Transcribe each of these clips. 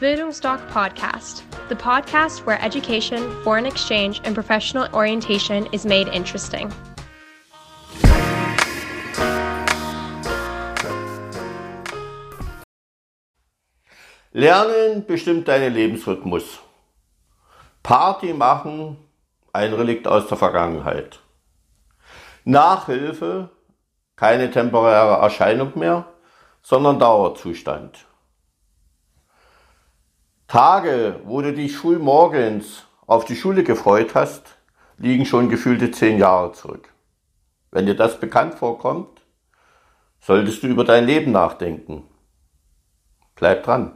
Bildungsdoc Podcast, the podcast where education, foreign exchange, and professional orientation is made interesting. Lernen bestimmt deinen Lebensrhythmus. Party machen, ein Relikt aus der Vergangenheit. Nachhilfe, keine temporäre Erscheinung mehr, sondern Dauerzustand. Tage, wo du dich frühmorgens auf die Schule gefreut hast, liegen schon gefühlte zehn Jahre zurück. Wenn dir das bekannt vorkommt, solltest du über dein Leben nachdenken. Bleib dran.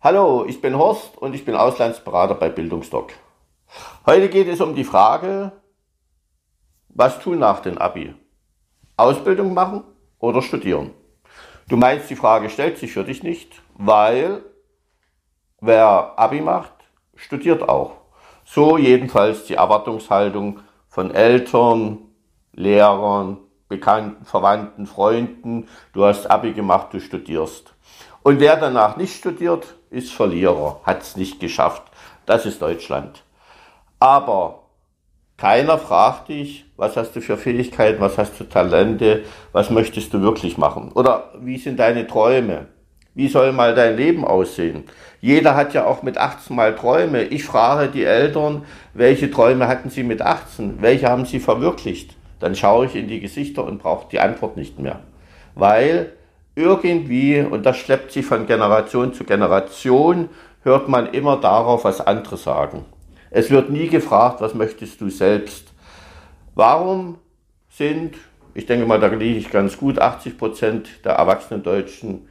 Hallo, ich bin Horst und ich bin Auslandsberater bei Bildungsdoc. Heute geht es um die Frage, was tun nach dem Abi? Ausbildung machen oder studieren? Du meinst, die Frage stellt sich für dich nicht, weil wer Abi macht, studiert auch. So jedenfalls die Erwartungshaltung von Eltern, Lehrern, Bekannten, Verwandten, Freunden. Du hast Abi gemacht, du studierst. Und wer danach nicht studiert, ist Verlierer, hat es nicht geschafft. Das ist Deutschland. Aber keiner fragt dich, was hast du für Fähigkeiten, was hast du Talente, was möchtest du wirklich machen? Oder wie sind deine Träume? Wie soll mal dein Leben aussehen? Jeder hat ja auch mit 18 mal Träume. Ich frage die Eltern, welche Träume hatten sie mit 18? Welche haben sie verwirklicht? Dann schaue ich in die Gesichter und brauche die Antwort nicht mehr. Weil irgendwie, und das schleppt sich von Generation zu Generation, hört man immer darauf, was andere sagen. Es wird nie gefragt, was möchtest du selbst. Warum sind, ich denke mal, da liege ich ganz gut, 80 Prozent der erwachsenen Deutschen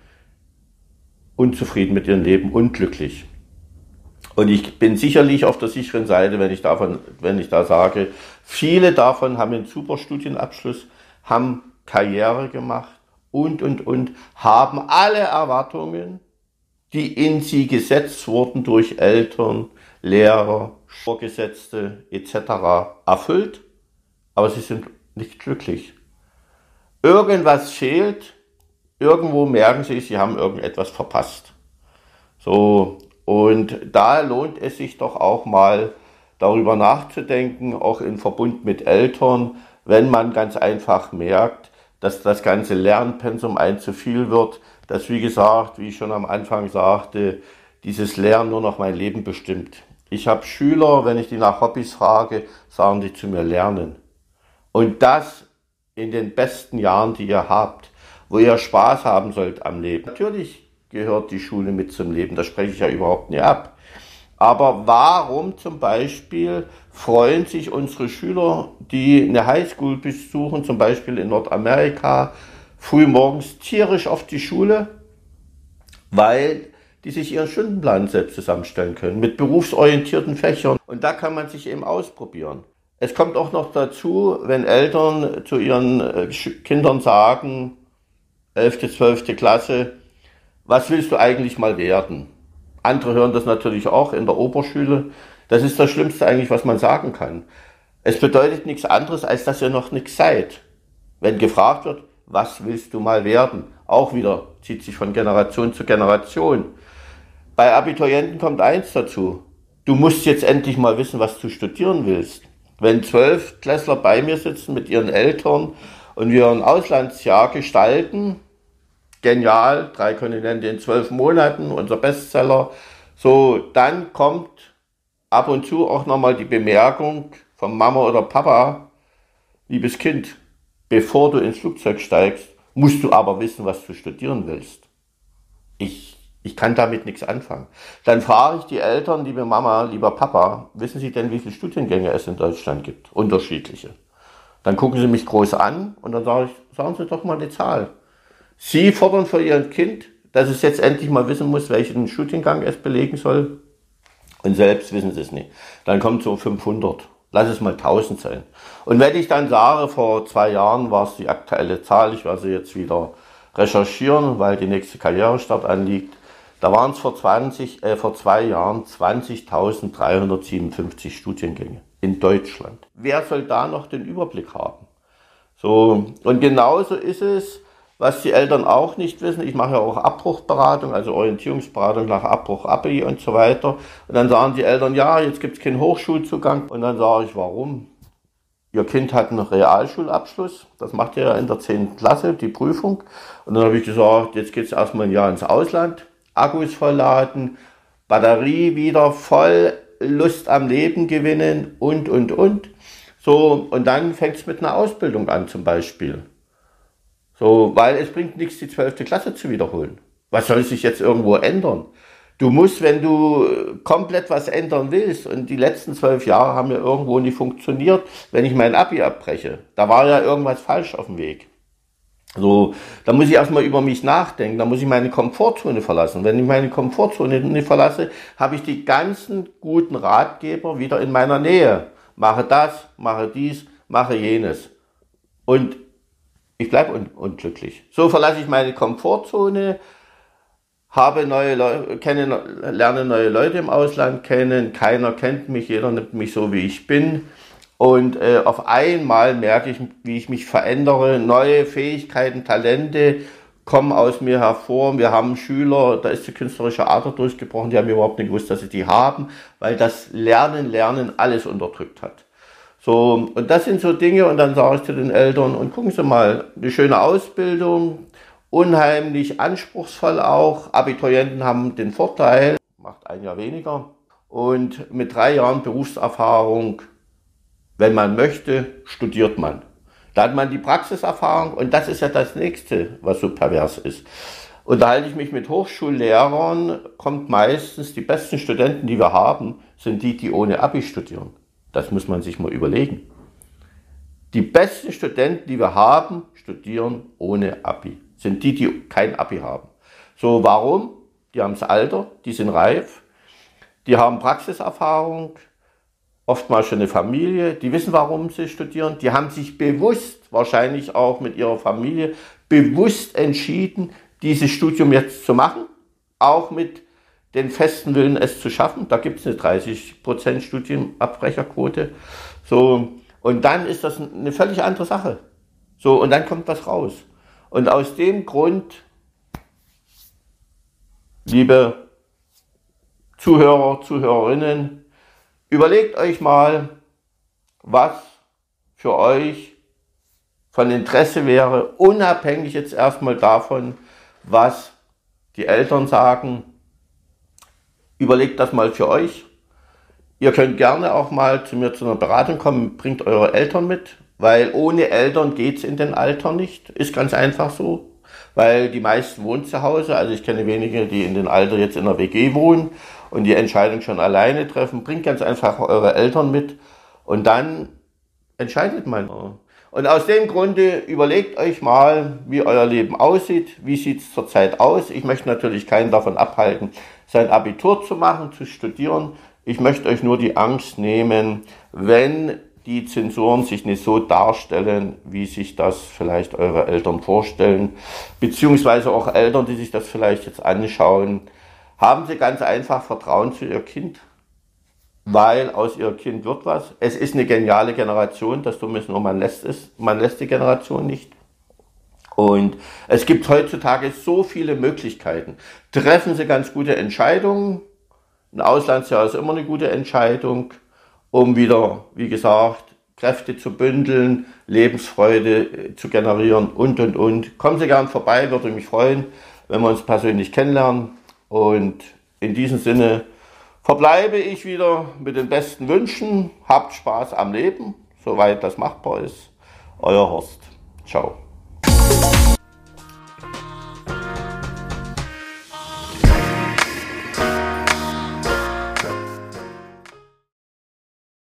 unzufrieden mit ihrem Leben, unglücklich. Und ich bin sicherlich auf der sicheren Seite, wenn ich davon, wenn ich da sage, viele davon haben einen super Studienabschluss, haben Karriere gemacht und, und, und, haben alle Erwartungen, die in sie gesetzt wurden durch Eltern, Lehrer, Vorgesetzte etc. erfüllt, aber sie sind nicht glücklich. Irgendwas fehlt, irgendwo merken sie, sie haben irgendetwas verpasst. So, und da lohnt es sich doch auch mal darüber nachzudenken, auch in Verbund mit Eltern, wenn man ganz einfach merkt, dass das ganze Lernpensum ein zu viel wird, dass wie gesagt, wie ich schon am Anfang sagte, dieses Lernen nur noch mein Leben bestimmt. Ich habe Schüler, wenn ich die nach Hobbys frage, sagen die zu mir lernen. Und das in den besten Jahren, die ihr habt, wo ihr Spaß haben sollt am Leben. Natürlich gehört die Schule mit zum Leben, das spreche ich ja überhaupt nicht ab. Aber warum zum Beispiel freuen sich unsere Schüler, die eine Highschool besuchen, zum Beispiel in Nordamerika, frühmorgens tierisch auf die Schule? Weil die sich ihren Stundenplan selbst zusammenstellen können, mit berufsorientierten Fächern. Und da kann man sich eben ausprobieren. Es kommt auch noch dazu, wenn Eltern zu ihren äh, Kindern sagen, 11., 12. Klasse, was willst du eigentlich mal werden? Andere hören das natürlich auch in der Oberschule. Das ist das Schlimmste eigentlich, was man sagen kann. Es bedeutet nichts anderes, als dass ihr noch nichts seid. Wenn gefragt wird, was willst du mal werden? Auch wieder zieht sich von Generation zu Generation. Bei Abiturienten kommt eins dazu. Du musst jetzt endlich mal wissen, was du studieren willst. Wenn zwölf Klässler bei mir sitzen mit ihren Eltern und wir ein Auslandsjahr gestalten, genial, drei Kontinente in zwölf Monaten, unser Bestseller, so, dann kommt ab und zu auch nochmal die Bemerkung von Mama oder Papa, liebes Kind, bevor du ins Flugzeug steigst, musst du aber wissen, was du studieren willst. Ich ich kann damit nichts anfangen. Dann frage ich die Eltern, liebe Mama, lieber Papa, wissen Sie denn, wie viele Studiengänge es in Deutschland gibt? Unterschiedliche. Dann gucken sie mich groß an und dann sage ich, sagen Sie doch mal eine Zahl. Sie fordern für Ihr Kind, dass es jetzt endlich mal wissen muss, welchen Studiengang es belegen soll. Und selbst wissen Sie es nicht. Dann kommt so 500. Lass es mal 1000 sein. Und wenn ich dann sage, vor zwei Jahren war es die aktuelle Zahl, ich werde sie jetzt wieder recherchieren, weil die nächste Karrierestart anliegt, da waren es vor, 20, äh, vor zwei Jahren 20.357 Studiengänge in Deutschland. Wer soll da noch den Überblick haben? So, und genauso ist es, was die Eltern auch nicht wissen, ich mache ja auch Abbruchberatung, also Orientierungsberatung nach Abbruch ABI und so weiter. Und dann sagen die Eltern, ja, jetzt gibt es keinen Hochschulzugang. Und dann sage ich, warum? Ihr Kind hat einen Realschulabschluss, das macht ihr ja in der 10. Klasse, die Prüfung. Und dann habe ich gesagt, jetzt geht es erstmal ein Jahr ins Ausland, Akkus vollladen, Batterie wieder voll, Lust am Leben gewinnen und, und, und. So, und dann fängt es mit einer Ausbildung an zum Beispiel. So, weil es bringt nichts, die 12. Klasse zu wiederholen. Was soll sich jetzt irgendwo ändern? Du musst, wenn du komplett was ändern willst, und die letzten zwölf Jahre haben ja irgendwo nicht funktioniert, wenn ich mein Abi abbreche. Da war ja irgendwas falsch auf dem Weg. So, da muss ich erstmal über mich nachdenken, da muss ich meine Komfortzone verlassen. Wenn ich meine Komfortzone nicht verlasse, habe ich die ganzen guten Ratgeber wieder in meiner Nähe. Mache das, mache dies, mache jenes. Und ich bleibe un unglücklich. So verlasse ich meine Komfortzone, habe neue Leute, kenne, lerne neue Leute im Ausland kennen, keiner kennt mich, jeder nimmt mich so, wie ich bin. Und äh, auf einmal merke ich, wie ich mich verändere, neue Fähigkeiten, Talente kommen aus mir hervor. Wir haben Schüler, da ist die künstlerische Ader durchgebrochen, die haben überhaupt nicht gewusst, dass sie die haben, weil das Lernen, Lernen alles unterdrückt hat. So, und das sind so Dinge, und dann sage ich zu den Eltern, und gucken Sie mal, eine schöne Ausbildung, unheimlich anspruchsvoll auch. Abiturienten haben den Vorteil, macht ein Jahr weniger. Und mit drei Jahren Berufserfahrung, wenn man möchte, studiert man. Da hat man die Praxiserfahrung und das ist ja das nächste, was so pervers ist. Unterhalte ich mich mit Hochschullehrern, kommt meistens die besten Studenten, die wir haben, sind die, die ohne Abi studieren. Das muss man sich mal überlegen. Die besten Studenten, die wir haben, studieren ohne Abi. Sind die, die kein Abi haben. So, warum? Die haben das Alter, die sind reif, die haben Praxiserfahrung, oftmals schon eine Familie, die wissen, warum sie studieren, die haben sich bewusst, wahrscheinlich auch mit ihrer Familie, bewusst entschieden, dieses Studium jetzt zu machen, auch mit den festen Willen, es zu schaffen. Da gibt es eine 30% Studienabbrecherquote. So, und dann ist das eine völlig andere Sache. So, und dann kommt was raus. Und aus dem Grund, liebe Zuhörer, Zuhörerinnen, überlegt euch mal, was für euch von Interesse wäre, unabhängig jetzt erstmal davon, was die Eltern sagen, Überlegt das mal für euch. Ihr könnt gerne auch mal zu mir zu einer Beratung kommen, bringt eure Eltern mit, weil ohne Eltern geht's in den Alter nicht. Ist ganz einfach so, weil die meisten wohnen zu Hause. Also ich kenne wenige, die in den Alter jetzt in der WG wohnen und die Entscheidung schon alleine treffen. Bringt ganz einfach eure Eltern mit und dann entscheidet man. Und aus dem Grunde überlegt euch mal, wie euer Leben aussieht, wie sieht's zurzeit aus. Ich möchte natürlich keinen davon abhalten, sein Abitur zu machen, zu studieren. Ich möchte euch nur die Angst nehmen, wenn die Zensuren sich nicht so darstellen, wie sich das vielleicht eure Eltern vorstellen, beziehungsweise auch Eltern, die sich das vielleicht jetzt anschauen, haben sie ganz einfach Vertrauen zu ihr Kind, weil aus ihr Kind wird was. Es ist eine geniale Generation, das Dumme ist nur, man lässt es, man lässt die Generation nicht. Und es gibt heutzutage so viele Möglichkeiten. Treffen Sie ganz gute Entscheidungen. Ein Auslandsjahr ist immer eine gute Entscheidung, um wieder, wie gesagt, Kräfte zu bündeln, Lebensfreude äh, zu generieren und, und, und. Kommen Sie gern vorbei, würde mich freuen, wenn wir uns persönlich kennenlernen. Und in diesem Sinne verbleibe ich wieder mit den besten Wünschen. Habt Spaß am Leben, soweit das machbar ist. Euer Horst. Ciao.